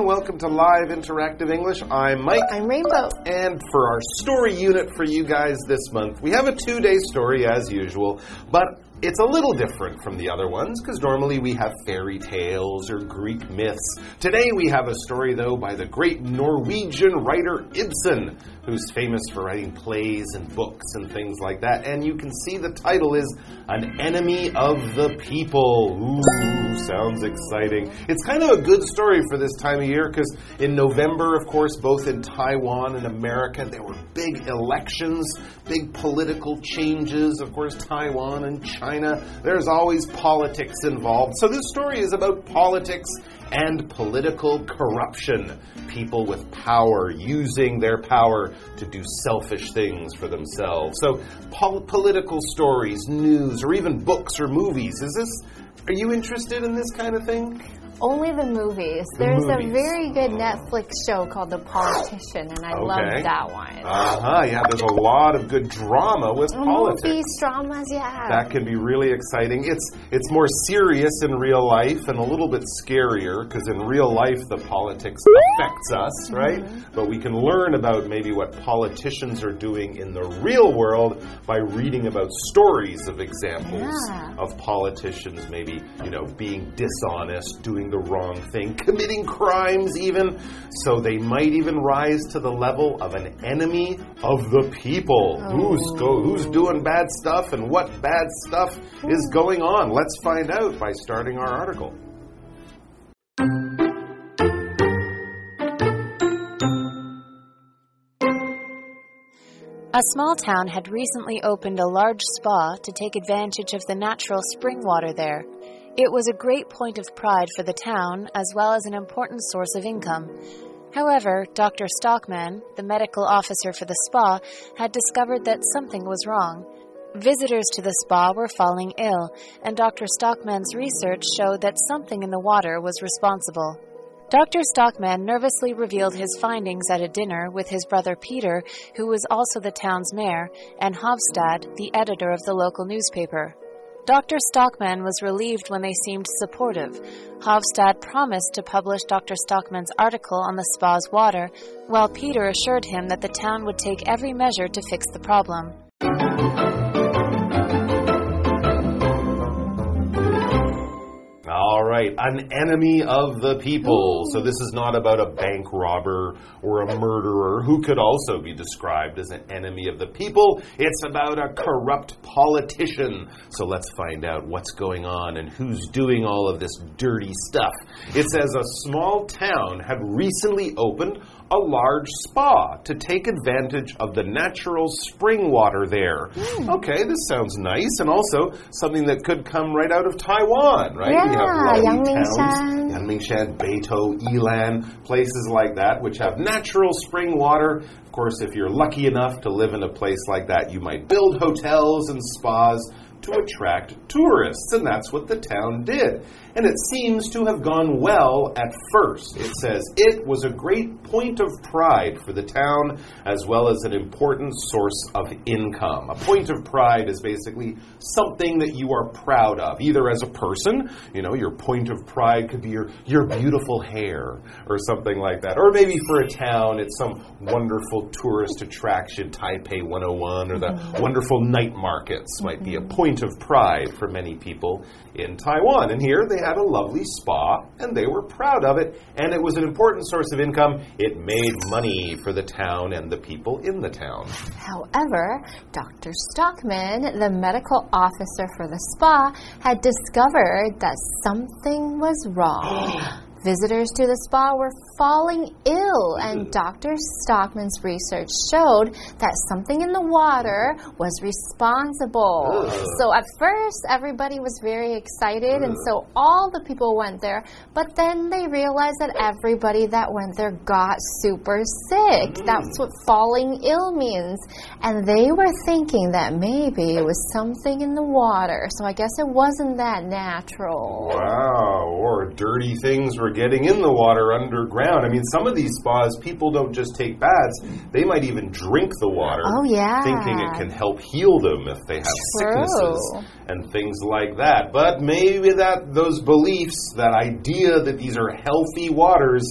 everyone. Welcome to Live Interactive English. I'm Mike. I'm Rainbow. And for our story unit for you guys this month, we have a two day story as usual, but it's a little different from the other ones because normally we have fairy tales or Greek myths. Today we have a story, though, by the great Norwegian writer Ibsen, who's famous for writing plays and books and things like that. And you can see the title is An Enemy of the People. Ooh, sounds exciting. It's kind of a good story for this time of year because in November, of course, both in Taiwan and America, there were big elections, big political changes. Of course, Taiwan and China China, there's always politics involved. So this story is about politics and political corruption. People with power using their power to do selfish things for themselves. So, pol political stories, news, or even books or movies. Is this, are you interested in this kind of thing? Only the movies. The There's movies. a very good Netflix show called The Politician, and I Okay. love that one. Uh huh. Yeah, there's a lot of good drama with politics. Movies, dramas, yeah. That can be really exciting. It's it's more serious in real life and a little bit scarier because in real life the politics affects us, right? But we can learn about maybe what politicians are doing in the real world by reading about stories of examples Yeah. of politicians maybe, you know, being dishonest, doing the wrong thing, committing crimes even. So they might even rise to the level of an enemy of the people. Who's go oh. who's doing bad stuff and what bad stuff is oh. going on? Let's find out by starting our article. A small town had recently opened a large spa to take advantage of the natural spring water there. It was a great point of pride for the town as well as an important source of income. However, Dr. Stockman, the medical officer for the spa, had discovered that something was wrong. Visitors to the spa were falling ill, and Dr. Stockman's research showed that something in the water was responsible. Dr. Stockman nervously revealed his findings at a dinner with his brother Peter, who was also the town's mayor, and Hovstad, the editor of the local newspaper. Dr. Stockman was relieved when they seemed supportive. Hovstad promised to publish Dr. Stockman's article on the spa's water, while Peter assured him that the town would take every measure to fix the problem. Right, an enemy of the people. So this is not about a bank robber or a murderer who could also be described as an enemy of the people. It's about a corrupt politician. So let's find out what's going on and who's doing all of this dirty stuff. It says a small town had recently opened a large spa to take advantage of the natural spring water there. Hmm. Okay, this sounds nice and also something that could come right out of Taiwan, right? we have Yeah, Yangmingshan. towns, Yangmingshan, Beitou, Yilan, places like that which have natural spring water. Of course, if you're lucky enough to live in a place like that, you might build hotels and spas to attract tourists, and that's what the town did. And it seems to have gone well at first. It says it was a great point of pride for the town as well as an important source of income. A point of pride is basically something that you are proud of, either as a person, you know, your point of pride could be your, your beautiful hair or something like that. Or maybe for a town, it's some wonderful tourist attraction, Taipei 101, or the mm-hmm. wonderful night markets might be a point of pride for many people in Taiwan. And here they had a lovely spa and they were proud of it, and it was an important source of income. It made money for the town and the people in the town. However, Dr. Stockman, the medical officer for the spa, had discovered that something was wrong. Visitors to the spa were falling ill, and mm-hmm. Dr. Stockman's research showed that something in the water was responsible. So at first, everybody was very excited, and mm. so all the people went there, but then they realized that everybody that went there got super sick. Mm. That's what falling ill means. And they were thinking that maybe it was something in the water. So I guess it wasn't that natural. Wow, or dirty things were getting in the water underground. I mean, some of these spas, people don't just take baths, they might even drink the water. Oh, yeah. Thinking it can help heal them if they have sicknesses and things like that. But maybe that those beliefs, that idea that these are healthy waters,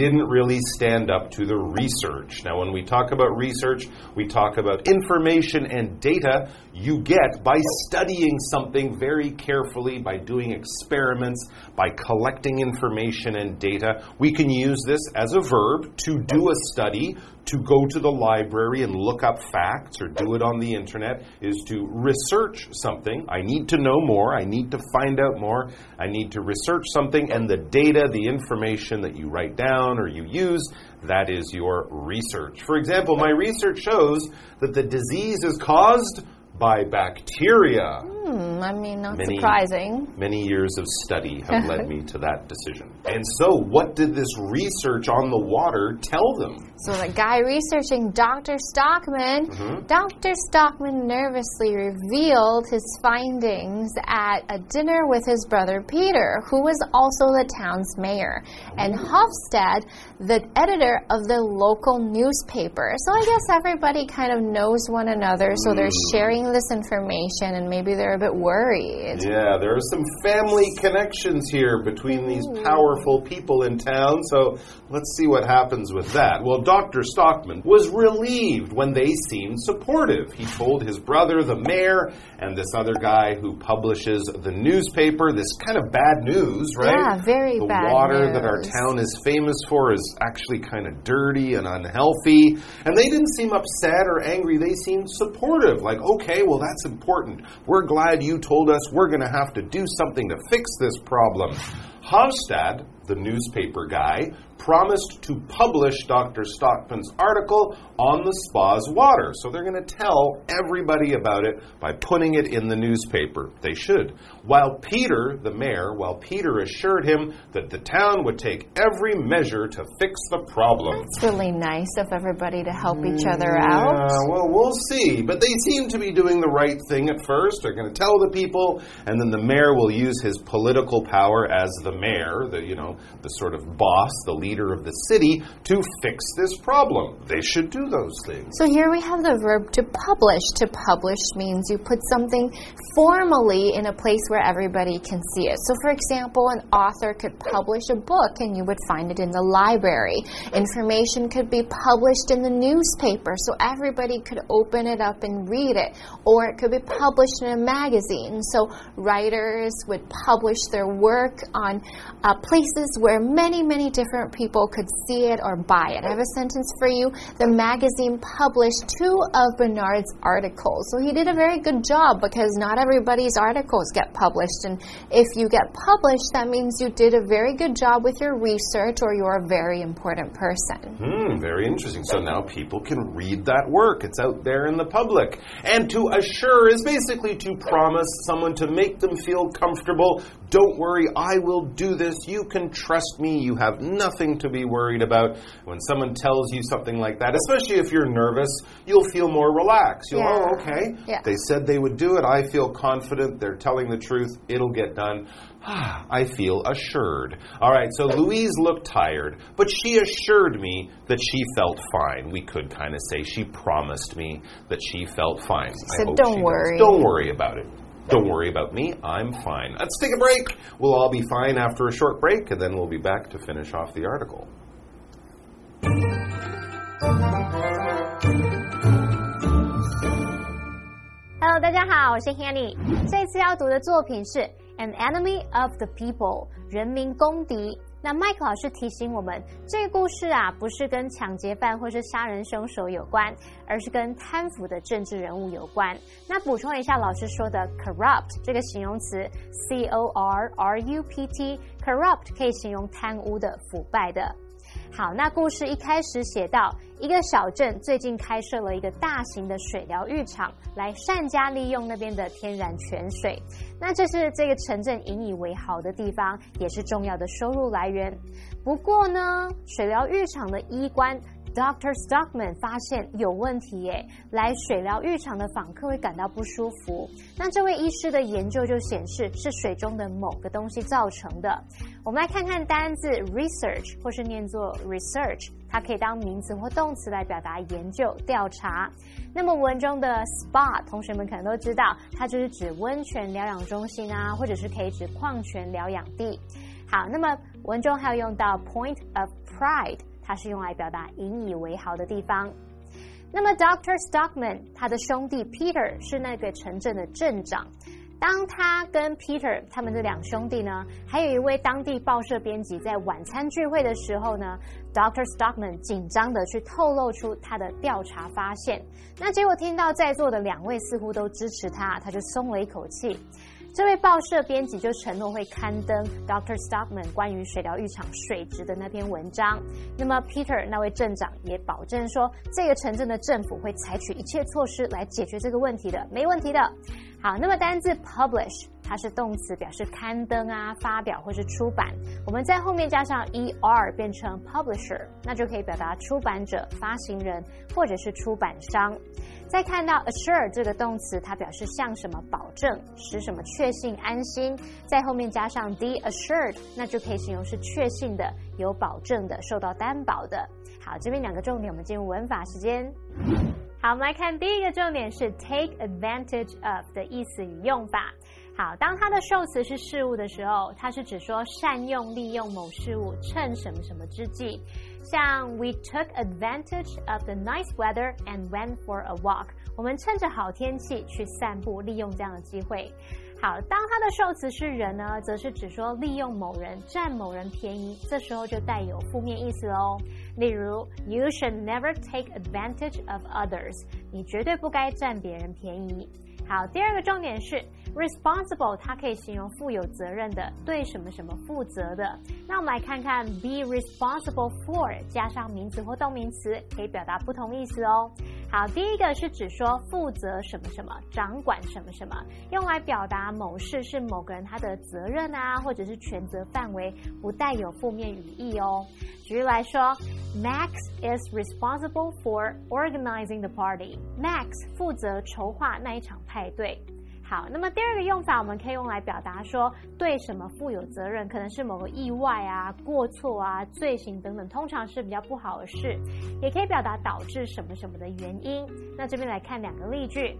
didn't really stand up to the research. Now, when we talk about research, we talk about information and data you get by studying something very carefully, by doing experiments, by collecting information and data. We can use this as a verb to do a study, to go to the library and look up facts or do it on the internet, is to research something. I need to know more, I need to find out more, I need to research something, and the data, the information that you write down or you use, that is your research. For example, my research shows that the disease is caused by bacteria. Hmm, I mean, not Many- surprising. Many years of study have led me to that decision. And so, what did this research on the water tell them? So the guy researching Dr. Stockman, Mm-hmm. Dr. Stockman nervously revealed his findings at a dinner with his brother Peter, who was also the town's mayor, and Hovstad, the editor of the local newspaper. So I guess everybody kind of knows one another, so they're Mm. This information, and maybe they're a bit worried. Yeah, there are some family connections here between these powerful people in town, so let's see what happens with that. Well, Dr. Stockman was relieved when they seemed supportive. He told his brother, the mayor, and this other guy who publishes the newspaper this kind of bad news, right? Yeah, very the bad water that our town is famous for is actually kind of dirty and unhealthy. And they didn't seem upset or angry. They seemed supportive. Like, okay, well, that's important. We're glad you told us we're going to have to do something to fix this problem. Hovstad, the newspaper guy, promised to publish Dr. Stockman's article on the spa's water. So they're going to tell everybody about it by putting it in the newspaper. They should. While Peter, the mayor, while Peter assured him that the town would take every measure to fix the problem. It's really nice of everybody to help each other out. Yeah, well, we'll see. But they seem to be doing the right thing at first. They're going to tell the people, and then the mayor will use his political power as the mayor, the you know, the sort of boss, the leader of the city, to fix this problem. They should do those things. So here we have the verb to publish. To publish means you put something formally in a place where everybody can see it. So, for example, an author could publish a book and you would find it in the library. Information could be published in the newspaper so everybody could open it up and read it. Or it could be published in a magazine. So, writers would publish their work on uh, places where many, many different people could see it or buy it. I have a sentence for you. The magazine published two of Bernard's articles. So he did a very good job because not everybody's articles get published. And if you get published, that means you did a very good job with your research or you're a very important person. Hmm, Hmm, very interesting. So now people can read that work. It's out there in the public. And to assure is basically to promise someone to make them feel comfortable. Don't worry, I will do this. You can trust me. You have nothing to be worried about. When someone tells you something like that, especially if you're nervous, you'll feel more relaxed. You'll, Yeah. oh, okay. Yeah. They said they would do it. I feel confident. They're telling the truth. It'll get done. I feel assured. All right, so Louise looked tired, but she assured me that she felt fine. We could kind of say she promised me that she felt fine. I said, hope "Don't she does. worry." Don't worry about it. Don't worry about me. I'm fine. Let's take a break. We'll all be fine after a short break, and then we'll be back to finish off the article. Hello，大家好，我是 Hanny。这次要读的作品是《 An Enemy of the People》，人民公敌。那麦克老师提醒我们，这个故事啊，不是跟抢劫犯或是杀人凶手有关，而是跟贪腐的政治人物有关。那补充一下老师说的 corrupt 这个形容词，c o r r u p t，corrupt 可以形容贪污的、腐败的。好，那故事一开始写到，一个小镇最近开设了一个大型的水疗浴场，来善加利用那边的天然泉水。那这是这个城镇引以为豪的地方，也是重要的收入来源。不过呢，水疗浴场的医官 Doctor Stockman 发现有问题耶，来水疗浴场的访客会感到不舒服。那这位医师的研究就显示是水中的某个东西造成的。我们来看看单字 research 或是念作 research，它可以当名词或动词来表达研究、调查。那么文中的 spa，同学们可能都知道，它就是指温泉疗养中心啊，或者是可以指矿泉疗养地。好，那么文中还有用到 point of pride。它是用来表达引以为豪的地方。那么 Doctor Stockman 他的兄弟 Peter 是那个城镇的镇长。当他跟 Peter 他们的两兄弟呢，还有一位当地报社编辑在晚餐聚会的时候呢，Dr. Stockman 紧张的去透露出他的调查发现。那结果听到在座的两位似乎都支持他，他就松了一口气。这位报社编辑就承诺会刊登 Doctor Stockman 关于水疗浴场水质的那篇文章。那么 Peter 那位镇长也保证说，这个城镇的政府会采取一切措施来解决这个问题的，没问题的。好，那么单字 publish 它是动词，表示刊登啊、发表或是出版。我们在后面加上 er 变成 publisher，那就可以表达出版者、发行人或者是出版商。再看到 assure 这个动词，它表示向什么保证，使什么确信、安心，在后面加上 the assured，那就可以形容是确信的、有保证的、受到担保的。好，这边两个重点，我们进入文法时间。好，我们来看第一个重点是 take advantage of 的意思与用法。好，当它的受词是事物的时候，它是指说善用、利用某事物，趁什么什么之际。像 We took advantage of the nice weather and went for a walk。我们趁着好天气去散步，利用这样的机会。好，当它的受词是人呢，则是指说利用某人占某人便宜，这时候就带有负面意思喽。例如，You should never take advantage of others。你绝对不该占别人便宜。好，第二个重点是 responsible，它可以形容负有责任的，对什么什么负责的。那我们来看看 be responsible for 加上名词或动名词，可以表达不同意思哦。好，第一个是指说负责什么什么，掌管什么什么，用来表达某事是某个人他的责任啊，或者是权责范围，不带有负面语义哦。举例来说，Max is responsible for organizing the party。Max 负责筹划那一场派对。好，那么第二个用法，我们可以用来表达说对什么负有责任，可能是某个意外啊、过错啊、罪行等等，通常是比较不好的事，也可以表达导致什么什么的原因。那这边来看两个例句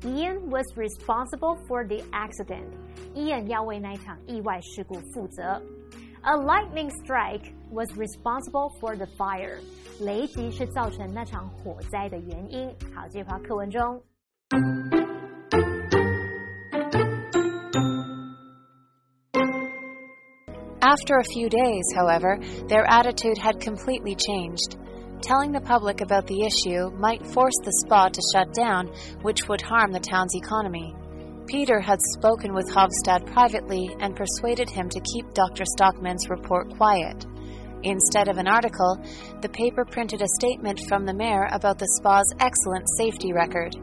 ：Ian was responsible for the accident。Ian 要为那一场意外事故负责。A lightning strike was responsible for the fire。雷击是造成那场火灾的原因。好，这句话课文中。After a few days, however, their attitude had completely changed. Telling the public about the issue might force the spa to shut down, which would harm the town's economy. Peter had spoken with Hovstad privately and persuaded him to keep Dr. Stockman's report quiet. Instead of an article, the paper printed a statement from the mayor about the spa's excellent safety record.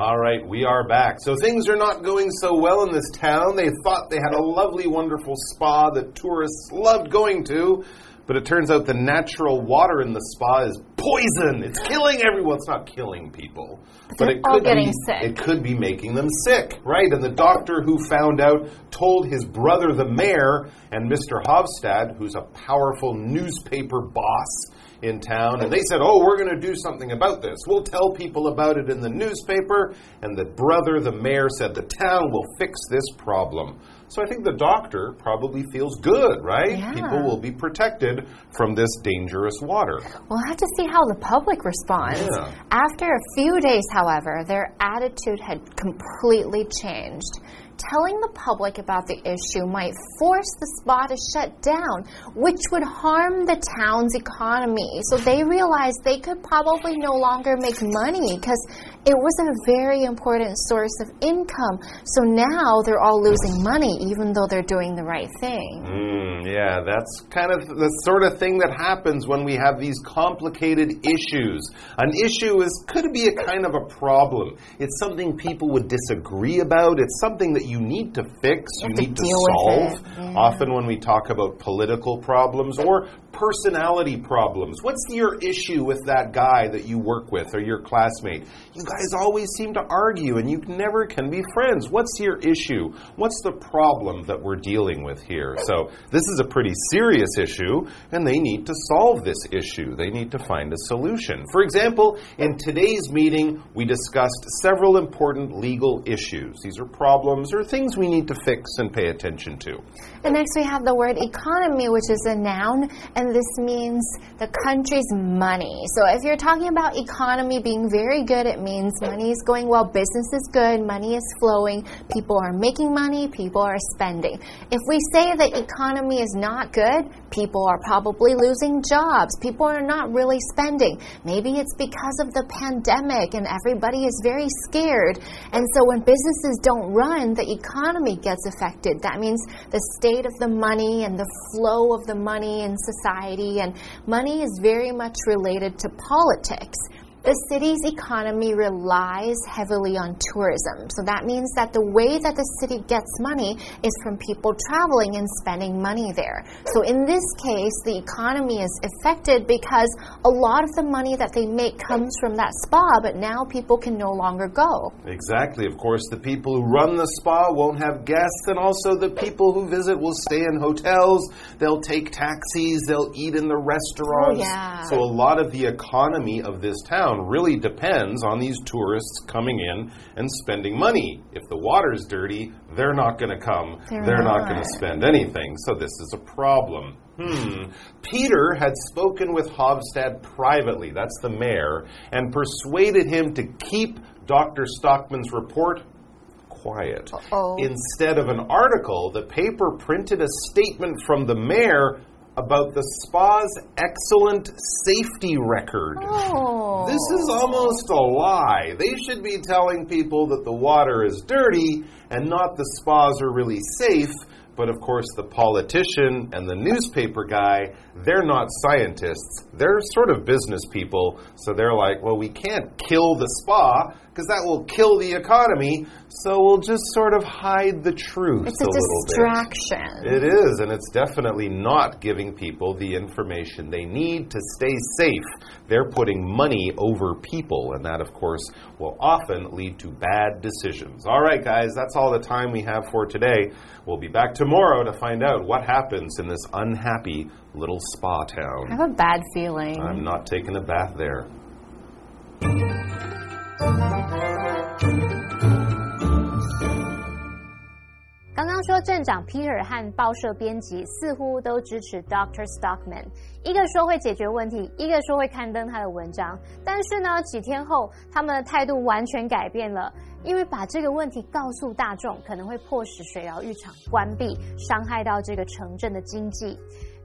All right, we are back. So things are not going so well in this town. They thought they had a lovely, wonderful spa that tourists loved going to, but it turns out the natural water in the spa is poison. It's killing everyone. It's not killing people, but it could be sick. it could be making them sick, right? And the doctor who found out told his brother, the mayor, and Mr. Hovstad, who's a powerful newspaper boss in town, and they said, Oh, we're going to do something about this. We'll tell people about it in the newspaper. And the brother, the mayor, said, The town will fix this problem. So I think the doctor probably feels good, right? Yeah. People will be protected from this dangerous water. We'll have to see how the public responds. Yeah. After a few days, however, their attitude had completely changed telling the public about the issue might force the spa to shut down, which would harm the town's economy. So they realized they could probably no longer make money because it was a very important source of income. So now they're all losing money, even though they're doing the right thing. Mm, yeah, that's kind of the sort of thing that happens when we have these complicated issues. An issue is could be a kind of a problem. It's something people would disagree about. It's something that you need to fix, you, to need to, with solve. Yeah. Often, when we talk about political problems or personality problems, what's your issue with that guy that you work with or your classmate? You guys always seem to argue and you never can be friends. What's your issue? What's the problem that we're dealing with here? So, this is a pretty serious issue, and they need to solve this issue. They need to find a solution. For example, in today's meeting, we discussed several important legal issues. These are problems or things we need to fix and pay attention to. And next we have the word economy, which is a noun, and this means the country's money. So if you're talking about economy being very good, it means money is going well, business is good, money is flowing, people are making money, people are spending. If we say the economy is not good, people are probably losing jobs, people are not really spending. Maybe it's because of the pandemic and everybody is very scared. And so when businesses don't run, the economy gets affected. That means the state of the money and the flow of the money in society. And money is very much related to politics. The city's economy relies heavily on tourism. So that means that the way that the city gets money is from people traveling and spending money there. So in this case, the economy is affected because a lot of the money that they make comes from that spa, but now people can no longer go. Exactly. Of course, the people who run the spa won't have guests, and also the people who visit will stay in hotels. They'll take taxis. They'll eat in the restaurants. Oh, yeah. So, a lot of the economy of this town really depends on these tourists coming in and spending money. If the water's dirty, they're not going to come. They're not not. going to spend anything. So, this is a problem. Hmm. Peter had spoken with Hovstad privately, that's the mayor, and persuaded him to keep Dr. Stockman's report quiet. Uh-oh. Instead of an article, the paper printed a statement from the mayor about the spa's excellent safety record. Oh. This is almost a lie. They should be telling people that the water is dirty and not the spas are really safe. But of course, the politician and the newspaper guy, they're not scientists. They're sort of business people. So they're like, well, we can't kill the spa because that will kill the economy. So we'll just sort of hide the truth It's a, little bit. distraction. It is, and it's definitely not giving people the information they need to stay safe. They're putting money over people, and that, of course, will often lead to bad decisions. All right, guys, that's all the time we have for today. We'll be back tomorrow to find out what happens in this unhappy little spa town. I have a bad feeling. I'm not taking a bath there. 说镇长 Peter 和报社编辑似乎都支持 Dr. Stockman，一个说会解决问题，一个说会刊登他的文章。但是呢，几天后他们的态度完全改变了，因为把这个问题告诉大众，可能会迫使水疗浴场关闭，伤害到这个城镇的经济。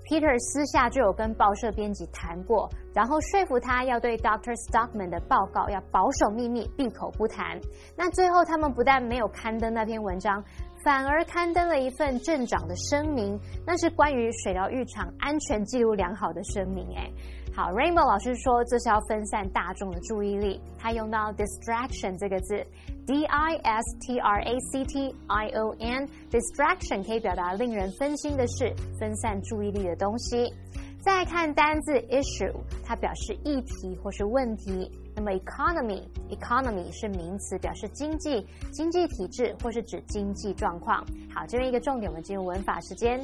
Peter 私下就有跟报社编辑谈过，然后说服他要对 Dr. Stockman 的报告要保守秘密，闭口不谈。那最后他们不但没有刊登那篇文章，反而刊登了一份镇长的声明，那是关于水疗浴场安全记录良好的声明。哎，好，Rainbow 老师说这是要分散大众的注意力，他用到 distraction 这个字，d i s t r a c t i o n，distraction 可以表达令人分心的事，分散注意力的东西。再看单字 issue，它表示议题或是问题。那么 economy，economy 是名词，表示经济、经济体制或是指经济状况。好，这边一个重点，我们进入文法时间。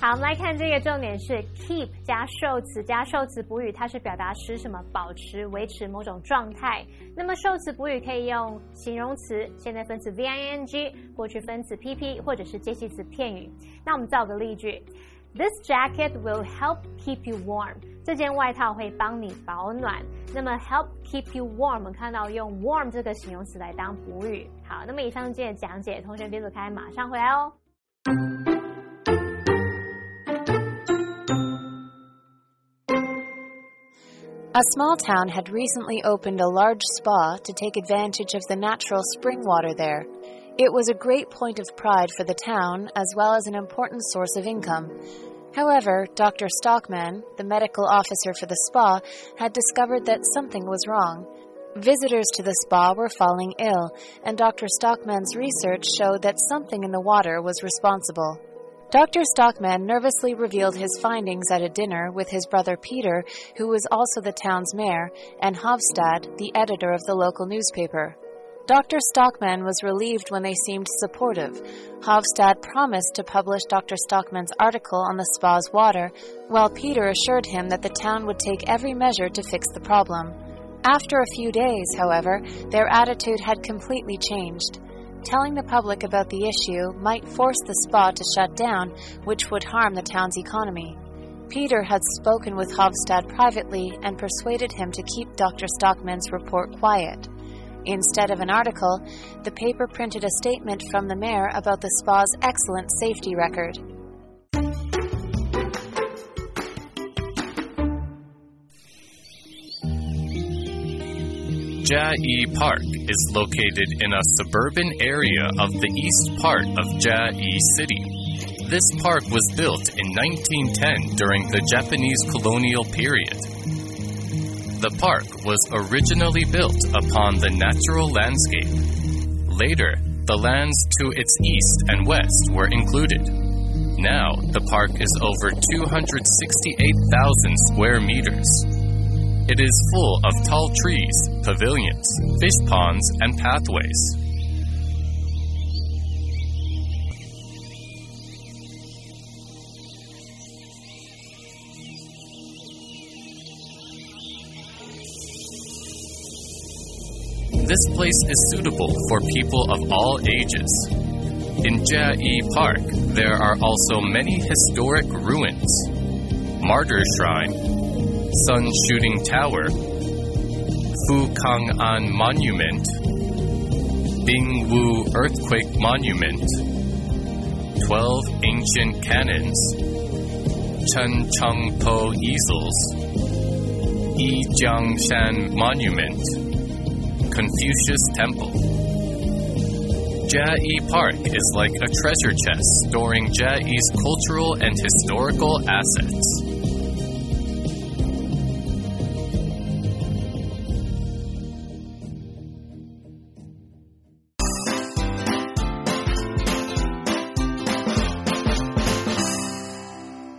好，我们来看这个重点是 keep 加受词加受词补语，它是表达使什么保持、维持某种状态。那么受词补语可以用形容词、现在分词 v i n g、过去分词 p p 或者是介系词片语。那我们造个例句。This jacket will help keep you warm。这件外套会帮你保暖。那么 help keep you warm，我们看到用 warm 这个形容词来当补语。好，那么以上是今天的讲解，同学别走开，马上回来哦。 A small town had recently opened a large spa to take advantage of the natural spring water there. It was a great point of pride for the town as well as an important source of income. However, Dr. Stockman, the medical officer for the spa, had discovered that something was wrong. Visitors to the spa were falling ill, and Dr. Stockman's research showed that something in the water was responsible. Dr. Stockman nervously revealed his findings at a dinner with his brother Peter, who was also the town's mayor, and Hovstad, the editor of the local newspaper. Dr. Stockman was relieved when they seemed supportive. Hovstad promised to publish Dr. Stockman's article on the spa's water, while Peter assured him that the town would take every measure to fix the problem. After a few days, however, their attitude had completely changed. Telling the public about the issue might force the spa to shut down, which would harm the town's economy. Peter had spoken with Hovstad privately and persuaded him to keep Dr. Stockman's report quiet. Instead of an article, the paper printed a statement from the mayor about the spa's excellent safety record. Chiayi Park is located in a suburban area of the east part of Chiayi City. This park was built in 1910 during the Japanese colonial period. The park was originally built upon the natural landscape. Later, the lands to its east and west were included. Now, the park is over 268,000 square meters. It is full of tall trees, pavilions, fish ponds, and pathways. This place is suitable for people of all ages. In Chiayi Park, there are also many historic ruins. Martyr Shrine, Sun Shooting Tower, Fu Kang An Monument, Bing Wu Earthquake Monument, 12 Ancient Cannons, Chen Cheng Po Easels, Yi Jiangshan Monument, Confucius Temple. Chiayi Park is like a treasure chest storing Chiayi's cultural and historical assets.